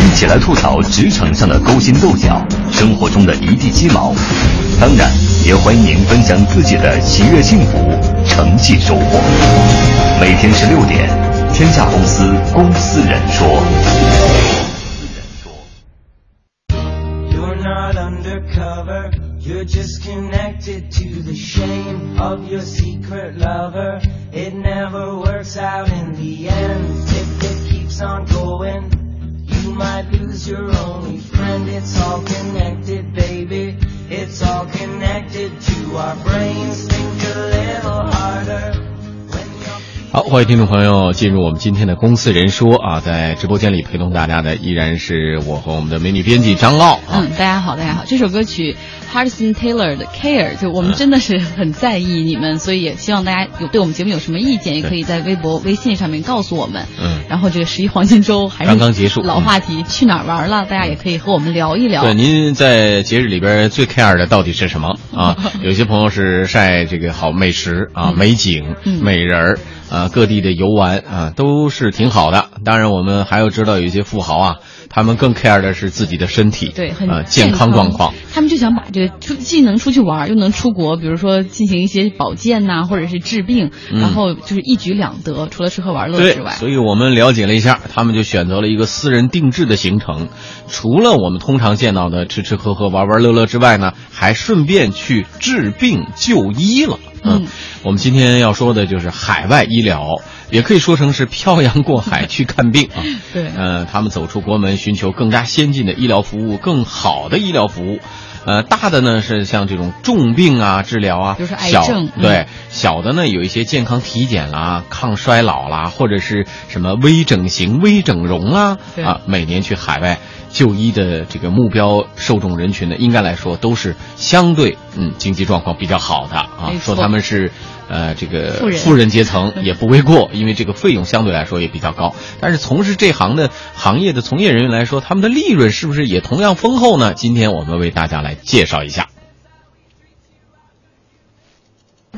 一起来吐槽职场上的勾心斗角，生活中的一地鸡毛。当然，也欢迎您分享自己的喜悦、幸福、成绩、收获。每天十六点，天下公司公司人说。Out in the end. Take. It. Keeps on going, you might lose your only friend. It's all connected, baby. It's all connected to our brains. Think a little harder. When you're 好，欢迎听众朋友进入我们今天的公司人说啊，在直播间里陪同大家的依然是我和我们的美女编辑张傲啊。嗯，大家好，大家好。这首歌曲 Hudson Taylor 的 Care，就我们真的是很在意你们，所以也希望大家有对我们节目有什么意见，也可以在微博、微信上面告诉我们。嗯然后这个十一黄金周还是刚刚结束老话题，去哪儿玩了？大家也可以和我们聊一聊。对，您在节日里边最 care 的到底是什么啊？有些朋友是晒这个好美食啊、美景、嗯美人儿啊，各地的游玩啊，都是挺好的。当然，我们还要知道有一些富豪啊，他们更 care 的是自己的身体，对，很啊健康康状况。。他们就想把这个出既能出去玩，又能出国，比如说进行一些保健呐、或者是治病，嗯然后就是一举两得，除了吃喝玩乐之外，。所以我们了解了一下，他们就选择了一个私人定制的行程。除了我们通常见到的吃吃喝喝、玩玩乐乐之外呢，还顺便去治病就医了。嗯我们今天要说的就是海外医疗，也可以说成是漂洋过海去看病啊。对呃，他们走出国门，寻求更加先进的医疗服务，更好的医疗服务。呃，大的呢是像这种重病啊治疗啊，小对，小的呢有一些健康体检啦、抗衰老啦，或者是什么微整形、微整容啦，对啊，每年去海外就医的这个目标受众人群呢，应该来说都是相对嗯经济状况比较好的啊说他们是。呃，这个富人富人阶层 也不为过，因为这个费用相对来说也比较高。但是从事这行的行业的从业人员来说，他们的利润是不是也同样丰厚呢？今天我们为大家来介绍一下。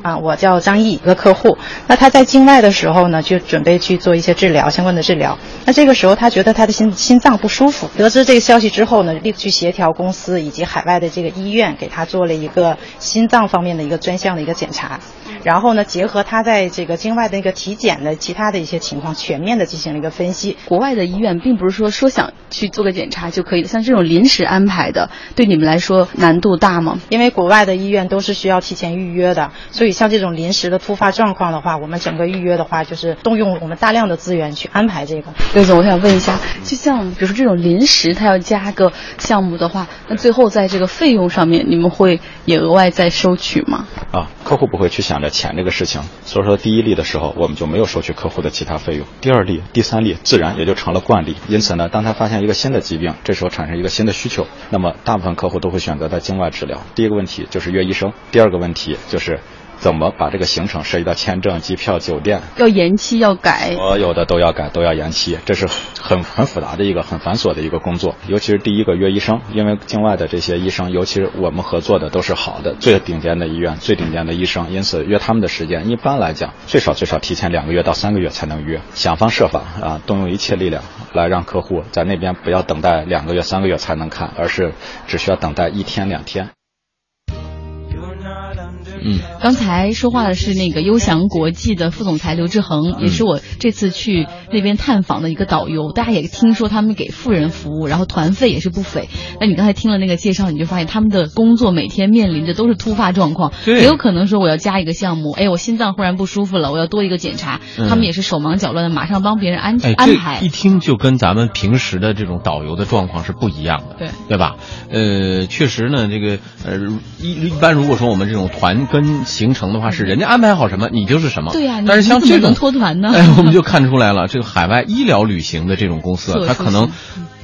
啊，我叫张毅，一个客户。那他在境外的时候呢，就准备去做一些治疗，相关的治疗。那这个时候他觉得他的心心脏不舒服，得知这个消息之后呢，立刻去协调公司以及海外的这个医院，给他做了一个心脏方面的一个专项的一个检查。然后呢，结合他在这个境外的一个体检的其他的一些情况，全面的进行了一个分析。国外的医院并不是说说想去做个检查就可以的，像这种临时安排的，对你们来说难度大吗？因为国外的医院都是需要提前预约的，所以像这种临时的突发状况的话，我们整个预约的话，就是动用我们大量的资源去安排这个。刘总，我想问一下，就像比如说这种临时他要加个项目的话，那最后在这个费用上面，你们会也额外再收取吗？啊，客户不会去想着钱这个事情，所以说第一例的时候，我们就没有收取客户的其他费用。第二例、第三例自然也就成了惯例。因此呢，当他发现一个新的疾病，这时候产生一个新的需求，那么大部分客户都会选择在境外治疗。第一个问题就是约医生，第二个问题就是怎么把这个行程涉及到签证、机票、酒店，要延期要改，所有的都要改，都要延期，这是很很复杂的一个很繁琐的一个工作。尤其是第一个约医生，因为境外的这些医生，尤其是我们合作的都是好的、最顶尖的医院、最顶尖的医生，因此约他们的时间一般来讲最少最少提前两个月到三个月才能约。想方设法啊，动用一切力量来让客户在那边不要等待两个月、三个月才能看，而是只需要等待一天两天。嗯，刚才说话的是那个优翔国际的副总裁刘志恒，也是我这次去那边探访的一个导游。大家也听说他们给富人服务，然后团费也是不菲。那你刚才听了那个介绍，你就发现他们的工作每天面临的都是突发状况，对也有可能说我要加一个项目，哎，我心脏忽然不舒服了，我要多一个检查，嗯他们也是手忙脚乱的，马上帮别人安哎，安排一。听就跟咱们平时的这种导游的状况是不一样的，对对吧？呃，确实呢，这个呃一一般如果说我们这种团跟行程的话，是人家安排好什么你就是什么，对呀你但是像这种能脱团呢？哎，我们就看出来了，这个海外医疗旅行的这种公司它可能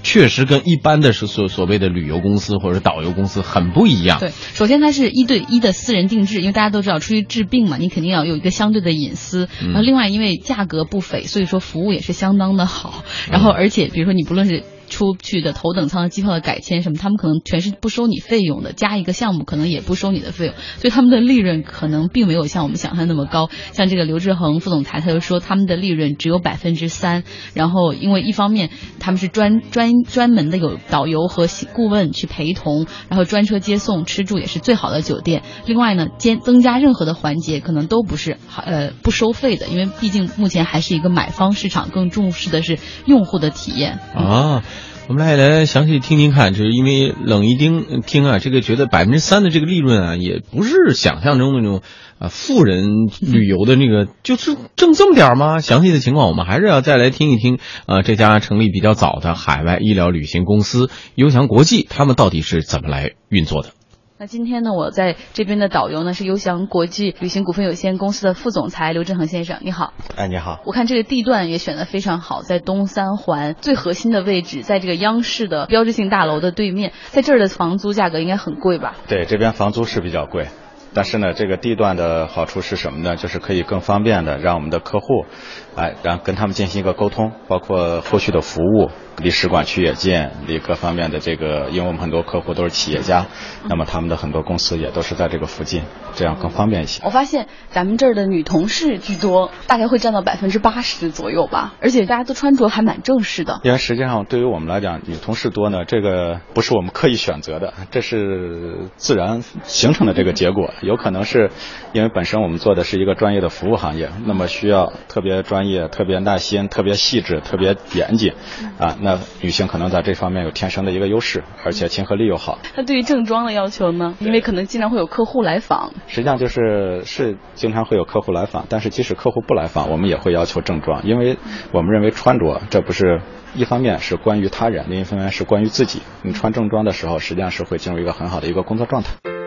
确实跟一般的是所所谓的旅游公司或者导游公司很不一样。对，首先它是一对一的私人定制，因为大家都知道出去治病嘛，你肯定要有一个相对的隐私。嗯。然后另外因为价格不菲，所以说服务也是相当的好。然后而且比如说你不论是出去的头等舱的机票的改签什么，他们可能全是不收你费用的，加一个项目可能也不收你的费用，所以他们的利润可能并没有像我们想象那么高。像这个刘志恒副总裁他就说，他们的利润只有百分之三，然后因为一方面他们是专专专门的有导游和顾问去陪同，然后专车接送，吃住也是最好的酒店。另外呢，兼增加任何的环节可能都不是呃不收费的，因为毕竟目前还是一个买方市场，更重视的是用户的体验啊。我们来来详细听听看，就是因为冷一丁听啊，这个觉得百分之三的这个利润啊，也不是想象中的那种啊富人旅游的那个，就是挣这么点吗？详细的情况我们还是要再来听一听啊，这家成立比较早的海外医疗旅行公司优翔国际，他们到底是怎么来运作的？那今天呢，我在这边的导游呢是优翔国际旅行股份有限公司的副总裁刘振恒先生，你好。哎，你好。我看这个地段也选的非常好，在东三环最核心的位置，在这个央视的标志性大楼的对面，在这儿的房租价格应该很贵吧？对，这边房租是比较贵。但是呢，这个地段的好处是什么呢？就是可以更方便的让我们的客户，哎，让跟他们进行一个沟通，包括后续的服务，离使馆区也近，离各方面的这个，因为我们很多客户都是企业家，那么他们的很多公司也都是在这个附近，这样更方便一些。我发现咱们这儿的女同事居多，大概会占到百分之八十左右吧，而且大家都穿着还蛮正式的。因为实际上对于我们来讲，女同事多呢，这个不是我们刻意选择的，这是自然形成的这个结果。有可能是因为本身我们做的是一个专业的服务行业，那么需要特别专业、特别耐心、特别细致、特别严谨啊。那女性可能在这方面有天生的一个优势，而且亲和力又好。那对于正装的要求呢？因为可能经常会有客户来访。实际上就是是经常会有客户来访，但是即使客户不来访，我们也会要求正装，因为我们认为穿着这不是一方面是关于他人，另一方面是关于自己。你穿正装的时候，实际上是会进入一个很好的一个工作状态。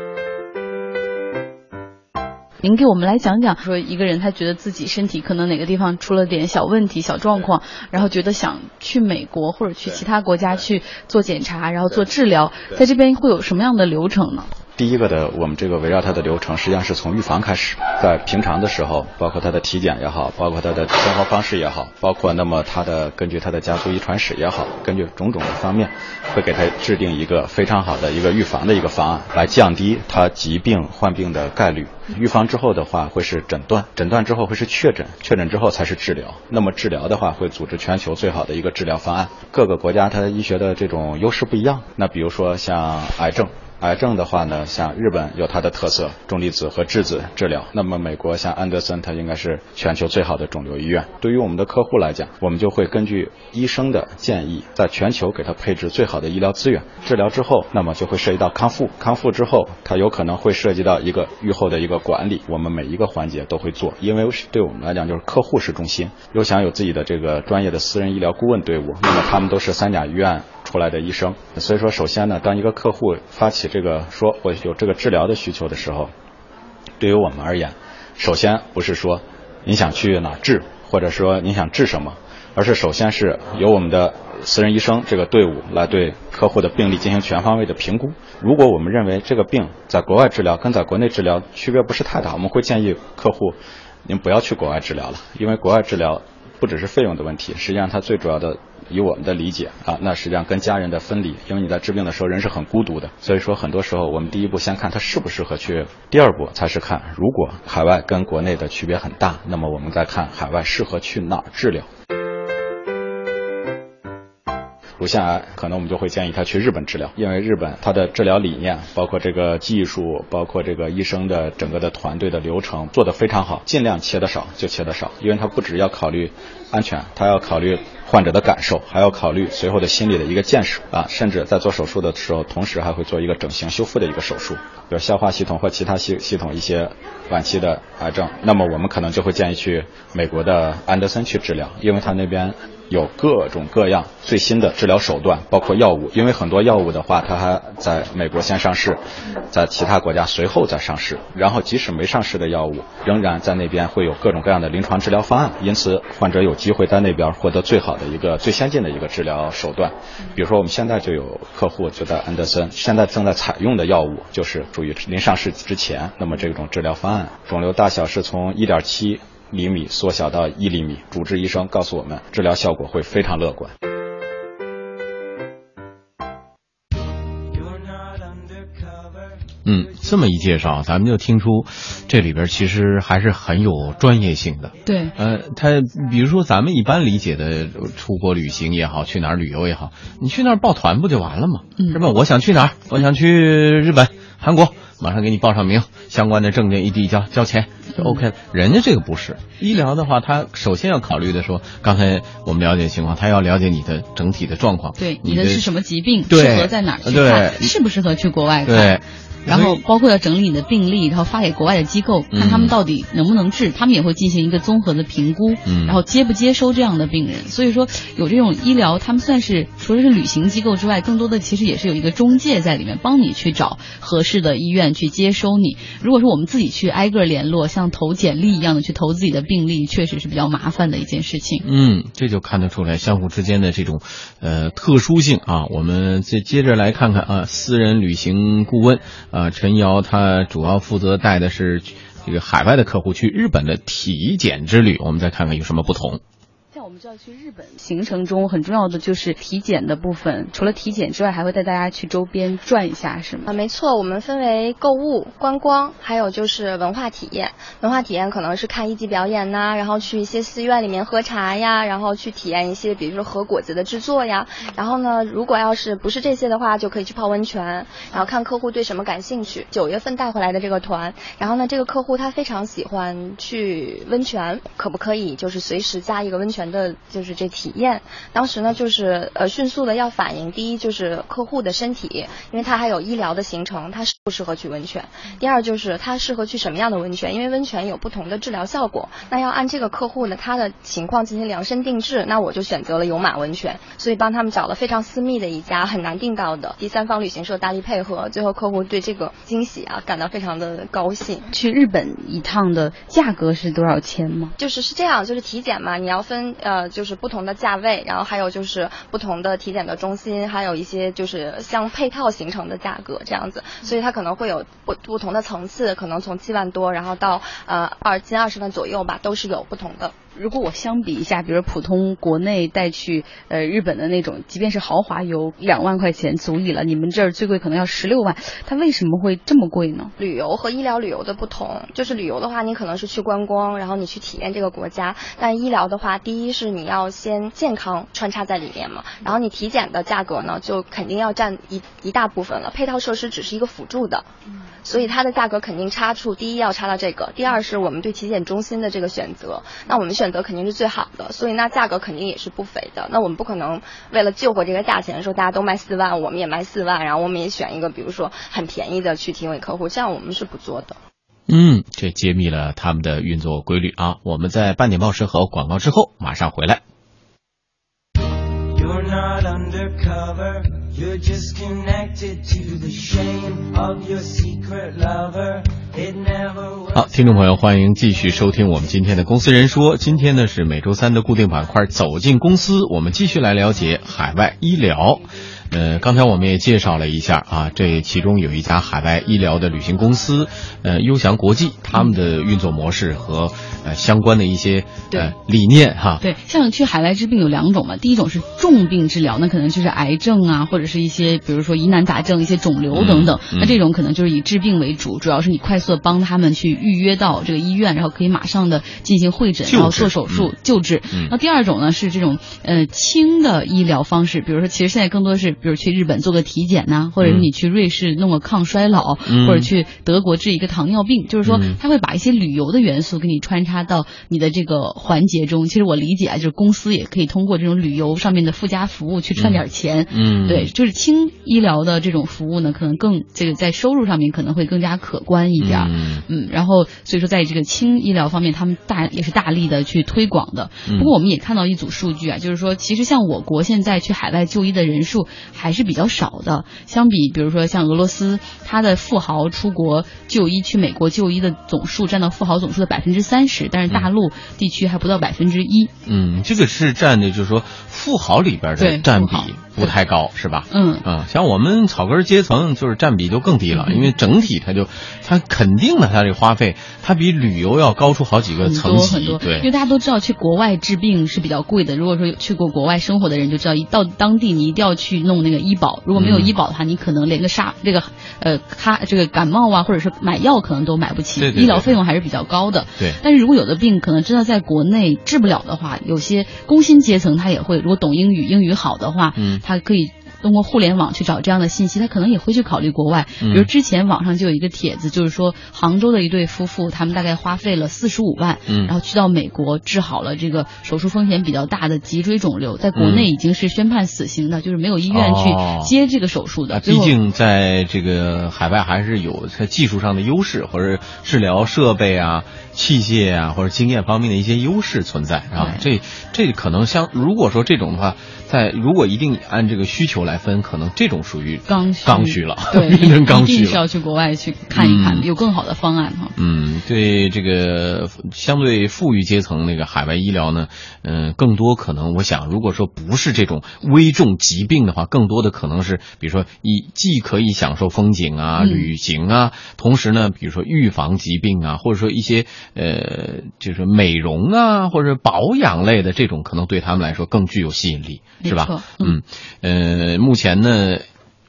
您给我们来讲讲，说一个人他觉得自己身体可能哪个地方出了点小问题、小状况，然后觉得想去美国或者去其他国家去做检查，然后做治疗，在这边会有什么样的流程呢？第一个的，我们这个围绕它的流程，实际上是从预防开始，在平常的时候，包括他的体检也好，包括他的生活方式也好，包括那么他的根据他的家族遗传史也好，根据种种的方面，会给他制定一个非常好的一个预防的一个方案，来降低他疾病患病的概率。预防之后的话，会是诊断，诊断之后会是确诊，确诊之后才是治疗。那么治疗的话，会组织全球最好的一个治疗方案。各个国家它的医学的这种优势不一样。那比如说像癌症。癌症的话呢，像日本有它的特色，重离子和质子治疗。那么美国像安德森，它应该是全球最好的肿瘤医院。对于我们的客户来讲，我们就会根据医生的建议，在全球给他配置最好的医疗资源。治疗之后，那么就会涉及到康复。康复之后，它有可能会涉及到一个愈后的一个管理。我们每一个环节都会做，因为对我们来讲就是客户是中心。又想有自己的这个专业的私人医疗顾问队伍，那么他们都是三甲医院。出来的医生，所以说，首先呢，当一个客户发起这个说我有这个治疗的需求的时候，对于我们而言，首先不是说你想去哪治，或者说你想治什么，而是首先是由我们的私人医生这个队伍来对客户的病例进行全方位的评估。如果我们认为这个病在国外治疗跟在国内治疗区别不是太大，我们会建议客户您不要去国外治疗了，因为国外治疗不只是费用的问题，实际上它最主要的。以我们的理解啊，那实际上跟家人的分离，因为你在治病的时候人是很孤独的，所以说很多时候我们第一步先看他适不适合去，第二步才是看如果海外跟国内的区别很大，那么我们再看海外适合去哪儿治疗。乳腺癌可能我们就会建议他去日本治疗，因为日本它的治疗理念，包括这个技术，包括这个医生的整个的团队的流程做得非常好，尽量切的少就切的少，因为它不只要考虑安全，它要考虑患者的感受，还要考虑随后的心理的一个建设啊，甚至在做手术的时候，同时还会做一个整形修复的一个手术，比如消化系统或其他系系统一些晚期的癌症，那么我们可能就会建议去美国的安德森去治疗，因为他那边。有各种各样最新的治疗手段，包括药物，因为很多药物的话，它还在美国先上市，在其他国家随后再上市。然后即使没上市的药物，仍然在那边会有各种各样的临床治疗方案，因此患者有机会在那边获得最好的一个最先进的一个治疗手段。比如说，我们现在就有客户就在安德森，现在正在采用的药物就是属于临上市之前，那么这种治疗方案，肿瘤大小是从一点七。厘米缩小到一厘米，主治医生告诉我们，治疗效果会非常乐观。嗯，这么一介绍，咱们就听出这里边其实还是很有专业性的。对，呃，他比如说咱们一般理解的出国旅行也好，去哪儿旅游也好，你去那儿报团不就完了吗？嗯、是吧？我想去哪儿，我想去日本、韩国，马上给你报上名，相关的证件一递交，交钱，就 OK 了。人家这个不是医疗的话，他首先要考虑的说，刚才我们了解情况，他要了解你的整体的状况，对，你你的是什么疾病，适合在哪儿去看，适不适合去国外看？对。然后包括要整理你的病例，然后发给国外的机构，看他们到底能不能治，他们也会进行一个综合的评估，嗯然后接不接收这样的病人。所以说有这种医疗，他们算是除了是旅行机构之外，更多的其实也是有一个中介在里面，帮你去找合适的医院去接收你。如果说我们自己去挨个联络，像投简历一样的去投自己的病历，确实是比较麻烦的一件事情。嗯，这就看得出来相互之间的这种呃特殊性啊。我们再接着来看看啊，私人旅行顾问啊啊陈瑶，她主要负责带的是这个海外的客户去日本的体检之旅。我们再看看有什么不同。像我们知道去日本行程中很重要的就是体检的部分，除了体检之外，还会带大家去周边转一下，是吗？啊，没错，我们分为购物、观光，还有就是文化体验。文化体验可能是看一级表演呐、然后去一些寺院里面喝茶呀，然后去体验一些，比如说和果子的制作呀。然后呢，如果要是不是这些的话，就可以去泡温泉，然后看客户对什么感兴趣。九月份带回来的这个团，然后呢，这个客户他非常喜欢去温泉，可不可以就是随时加一个温泉的，就是这体验？当时呢，就是呃迅速的要反应，第一就是客户的身体，因为他还有医疗的行程，他适不适合去温泉？第二就是他适合去什么样的温泉？因为温泉有不同的治疗效果，那要按这个客户呢他的情况进行量身定制。那我就选择了有马温泉，所以帮他们找了非常私密的一家很难订到的第三方旅行社大力配合，最后客户对这个惊喜啊感到非常的高兴。去日本一趟的价格是多少钱吗？就是是这样，就是体检嘛，你要分呃，就是不同的价位，然后还有就是不同的体检的中心，还有一些就是相配套形成的价格这样子，所以它可能会有不不同的层次，可能从七万多，然后到呃二近二十万左右吧，都是有不同的。如果我相比一下，比如普通国内带去呃日本的那种，即便是豪华游，两万块钱足以了。你们这儿最贵可能要十六万，它为什么会这么贵呢？旅游和医疗旅游的不同，就是旅游的话，你可能是去观光，然后你去体验这个国家；但医疗的话，第一是你要先健康穿插在里面嘛，然后你体检的价格呢，就肯定要占一一大部分了，配套设施只是一个辅助的，所以它的价格肯定差处，第一要差到这个，第二是我们对体检中心的这个选择，那我们选选择肯定是最好的，所以那价格肯定也是不菲的。那我们不可能为了救活这个价钱，说大家都卖四万，我们也卖四万，然后我们也选一个比如说很便宜的去提给客户，这样我们是不做的。嗯，这揭秘了他们的运作规律啊！我们在半点报时和广告之后马上回来。好，听众朋友，欢迎继续收听我们今天的公司人说。今天呢是每周三的固定板块，走进公司，我们继续来了解海外医疗。呃，刚才我们也介绍了一下啊，这其中有一家海外医疗的旅行公司，呃，优翔国际，他们的运作模式和呃相关的一些呃理念哈。对，像去海外治病有两种嘛，第一种是重病治疗，那可能就是癌症啊，或者是一些比如说疑难杂症、一些肿瘤等等。嗯嗯那这种可能就是以治病为主，主要是你快速的帮他们去预约到这个医院，然后可以马上的进行会诊，然后做手术、嗯救治。嗯那第二种呢是这种呃轻的医疗方式，比如说其实现在更多是，比如去日本做个体检呐、或者是嗯你去瑞士弄个抗衰老，嗯或者去德国治一个糖尿病，就是说嗯他会把一些旅游的元素给你穿插到你的这个环节中。其实我理解啊，就是公司也可以通过这种旅游上面的附加服务去赚点钱。嗯对，就是轻医疗的这种服务呢，可能更这个在收入上面可能会更加可观一点。嗯嗯，然后所以说在这个轻医疗方面，他们大也是大力的去推广的。嗯不过我们也看到一组数据啊，就是说其实像我国现在去海外就医的人数还是比较少的，相比比如说像俄罗斯，它的富豪出国就医去美国就医的总数占到富豪总数的百分之三十，但是大陆地区还不到百分之一。嗯，这个是占的，就是说富豪里边的占比不太高，是吧？嗯啊，像我们草根阶层就是占比就更低了，嗯因为整体它就它肯定的，它这个花费它比旅游要高出好几个层级，多很多，因为。大家都知道去国外治病是比较贵的。如果说去过国外生活的人就知道，一到当地你一定要去弄那个医保，如果没有嗯医保的话，你可能连个沙这个呃咖这个感冒啊，或者是买药可能都买不起，对对对医疗费用还是比较高的。对但是如果有的病可能真的在国内治不了的话，有些工薪阶层他也会，如果懂英语，英语好的话，嗯他可以。通过互联网去找这样的信息，他可能也会去考虑国外。嗯比如之前网上就有一个帖子，就是说杭州的一对夫妇，他们大概花费了四十五万，嗯然后去到美国治好了这个手术风险比较大的脊椎肿瘤，在国内已经是宣判死刑的，就是没有医院去哦接这个手术的。啊，毕竟在这个海外还是有它技术上的优势，或者治疗设备啊、器械啊，或者经验方面的一些优势存在啊。这这可能像如果说这种的话，在如果一定按这个需求来分，可能这种属于刚需刚需了，对，变成刚需了。一定是要去国外去看一看，嗯有更好的方案哈。嗯，对这个相对富裕阶层那个海外医疗呢，嗯、更多可能我想，如果说不是这种危重疾病的话，更多的可能是，比如说以既可以享受风景啊、嗯旅行啊，同时呢，比如说预防疾病啊，或者说一些呃，就是美容啊或者保养类的这种，可能对他们来说更具有吸引力，是吧？嗯，呃，目前呢。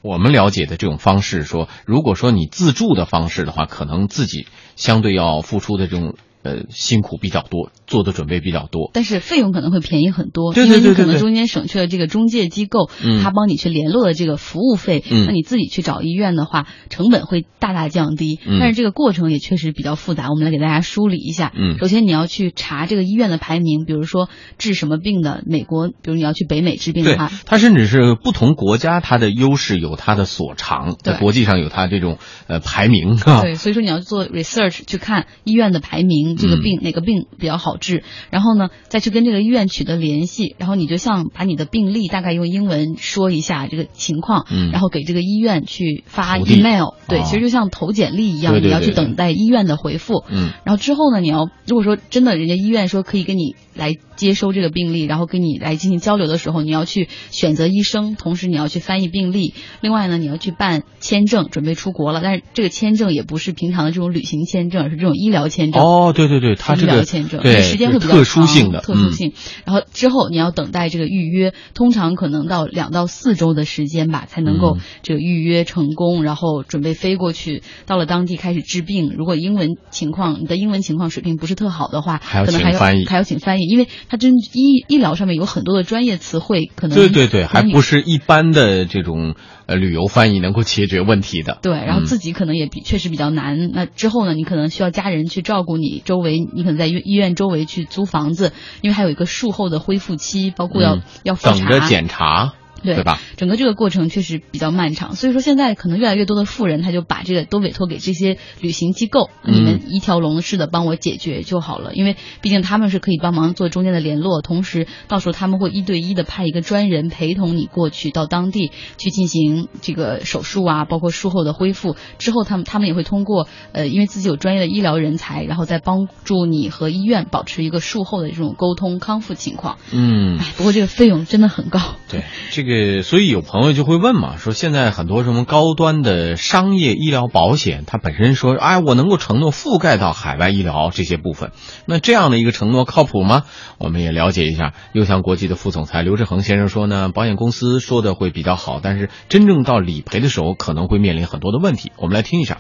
我们了解的这种方式说，如果说你自助的方式的话，可能自己相对要付出的这种呃辛苦比较多，做的准备比较多。但是费用可能会便宜很多，对对对因为你可能中间省去了这个中介机构，嗯他帮你去联络的这个服务费，嗯那你自己去找医院的话，成本会大大降低。嗯但是这个过程也确实比较复杂，我们来给大家梳理一下。嗯首先你要去查这个医院的排名，比如说治什么病的，美国，比如你要去北美治病的话，，它甚至是不同国家，它的优势有它的所长，在国际上有它这种呃排名啊。对，所以说你要做 research 去看医院的排名，这个嗯病、哪个病比较好治，然后呢再去跟这个医院取得联系，然后你就像把你的病历大概用英文说一下这个情况，嗯然后给这个医院去发 email，对，哦其实就像投简历一样，对对你要去等待医院的回复，嗯然后之后呢，你要如果说真的人家医院说可以跟你来接收这个病历，然后跟你来进行交流的时候，你要去选择医生，同时你要去翻译病历。另外呢，你要去办签证，准备出国了。但是这个签证也不是平常的这种旅行签证，而是这种医疗签证。哦，对对对，他医这个疗签证，对时间会比较特殊性的，嗯特殊性。然后之后你要等待这个预约，通常可能到两到四周的时间吧，才能够嗯这个预约成功，然后准备飞过去，到了当地开始治病。如果英文情况，你的英文情况水平不是特好的话，还要可能还要请翻译还要请翻译，因为它真医医疗上面有很多的专业词汇，可能对对对，还不是一般的这种呃旅游翻译能够解决问题的。对，然后嗯自己可能也比、确实比较难。那之后呢，你可能需要家人去照顾你，周围你可能在医医院周围去租房子，因为还有一个术后的恢复期，包括要、嗯要等着检查，对对吧？整个这个过程确实比较漫长，所以说现在可能越来越多的富人他就把这个都委托给这些旅行机构，嗯你们一条龙式的帮我解决就好了，因为毕竟他们是可以帮忙做中间的联络，同时到时候他们会一对一的派一个专人陪同你过去到当地去进行这个手术啊，包括术后的恢复。之后他们他们也会通过呃，因为自己有专业的医疗人才，然后再帮助你和医院保持一个术后的这种沟通康复情况。嗯哎，，不过这个费用真的很高。对，这个，这个所以有朋友就会问嘛，说现在很多什么高端的商业医疗保险，它本身说，哎，我能够承诺覆盖到海外医疗这些部分，那这样的一个承诺靠谱吗？我们也了解一下。优翔国际的副总裁刘志恒先生说呢，保险公司说的会比较好，但是真正到理赔的时候，可能会面临很多的问题。我们来听一下。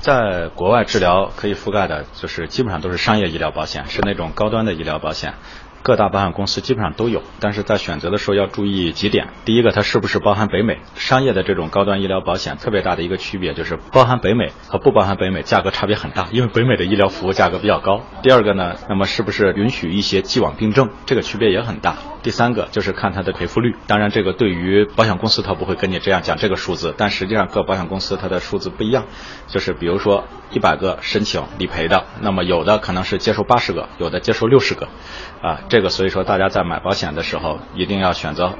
在国外治疗可以覆盖的，就是基本上都是商业医疗保险，是那种高端的医疗保险。各大保险公司基本上都有，但是在选择的时候要注意几点。第一个，它是不是包含北美？商业的这种高端医疗保险特别大的一个区别就是包含北美和不包含北美价格差别很大，因为北美的医疗服务价格比较高。第二个呢，那么是不是允许一些既往病症？这个区别也很大。第三个就是看它的赔付率，当然这个对于保险公司它不会跟你这样讲这个数字，但实际上各保险公司它的数字不一样，就是比如说一百个申请理赔的，那么有的可能是接受八十个，有的接受六十个，啊，这个所以说大家在买保险的时候一定要选择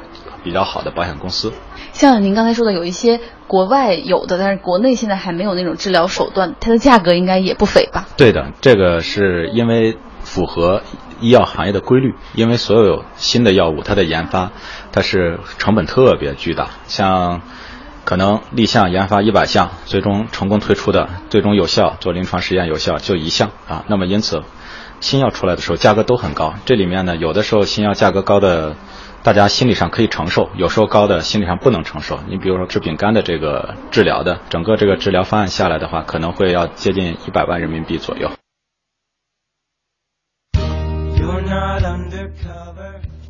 比较好的保险公司。像您刚才说的，有一些国外有的，但是国内现在还没有那种治疗手段，它的价格应该也不菲吧？对的，这个是因为符合医药行业的规律，因为所有新的药物它的研发，它是成本特别巨大，像。可能立项研发一百项，最终成功推出的，最终有效做临床实验有效就一项啊。那么因此，新药出来的时候价格都很高。这里面呢，有的时候新药价格高的，大家心理上可以承受；有时候高的心理上不能承受。你比如说治丙肝的这个治疗的，整个这个治疗方案下来的话，可能会要接近一百万人民币左右。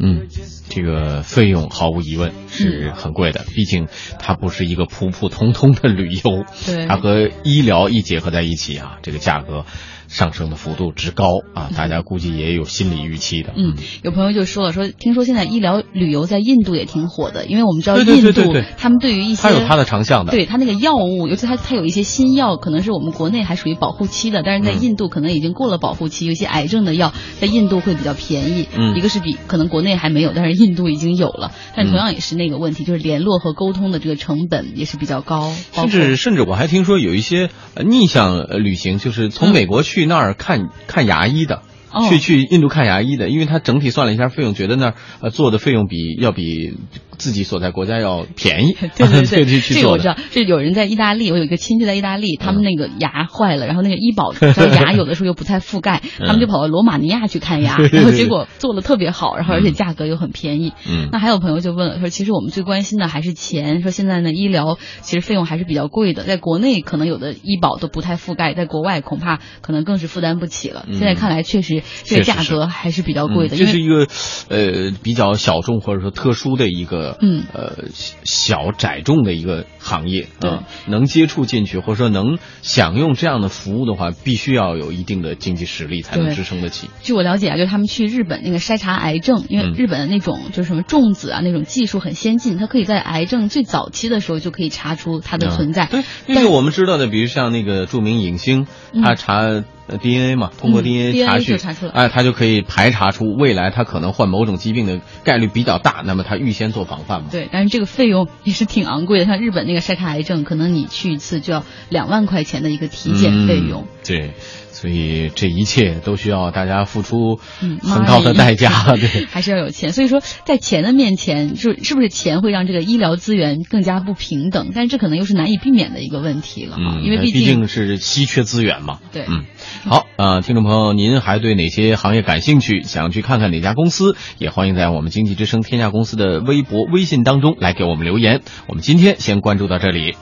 嗯，这个费用毫无疑问是很贵的，毕竟它不是一个普普通通的旅游，对，它和医疗一结合在一起啊，这个价格。上升的幅度之高啊，大家估计也有心理预期的。嗯，有朋友就说了，说听说现在医疗旅游在印度也挺火的，因为我们知道印度他们对于一些他有他的长项的，对他那个药物，尤其他他有一些新药，可能是我们国内还属于保护期的，但是在印度可能已经过了保护期，有些癌症的药在印度会比较便宜。嗯，一个是比可能国内还没有，但是印度已经有了，但同样也是那个问题，就是联络和沟通的这个成本也是比较高。甚至甚至我还听说有一些逆向旅行，就是从美国去那儿看。看牙医的，去去印度看牙医的，因为他整体算了一下费用，觉得那儿呃做的费用比要比。自己所在国家要便宜，对对对，这个我知道。这有人在意大利，我有一个亲戚在意大利，他们那个牙坏了，然后那个医保牙有的时候又不太覆盖，他们就跑到罗马尼亚去看牙，然后结果做的特别好，然后而且价格又很便宜。嗯，那还有朋友就问了，说其实我们最关心的还是钱，说现在呢医疗其实费用还是比较贵的，在国内可能有的医保都不太覆盖，在国外恐怕可能更是负担不起了。现在看来确实这个价格还是比较贵的，这是一个呃比较小众或者说特殊的一个。嗯，呃，小窄众的一个行业，对，能接触进去或者说能享用这样的服务的话，必须要有一定的经济实力才能支撑得起。据我了解啊，就是他们去日本那个筛查癌症，因为日本的那种就是什么重子啊那种技术很先进，它可以在癌症最早期的时候就可以查出它的存在。对，那个我们知道的，比如像那个著名影星，他查。DNA 嘛，通过 DNA 查去，哎，他就可以排查出未来他可能患某种疾病的概率比较大，那么他预先做防范嘛。对，但是这个费用也是挺昂贵的，像日本那个筛查癌症，可能你去一次就要两万块钱的一个体检费用。对。所以这一切都需要大家付出很高的代价，对，还是要有钱。所以说，在钱的面前，就是不是钱会让这个医疗资源更加不平等？但是这可能又是难以避免的一个问题了哈，因为毕竟是稀缺资源嘛。对，嗯，好，呃，听众朋友，您还对哪些行业感兴趣？想去看看哪家公司？也欢迎在我们经济之声天下公司的微博、微信当中来给我们留言。我们今天先关注到这里。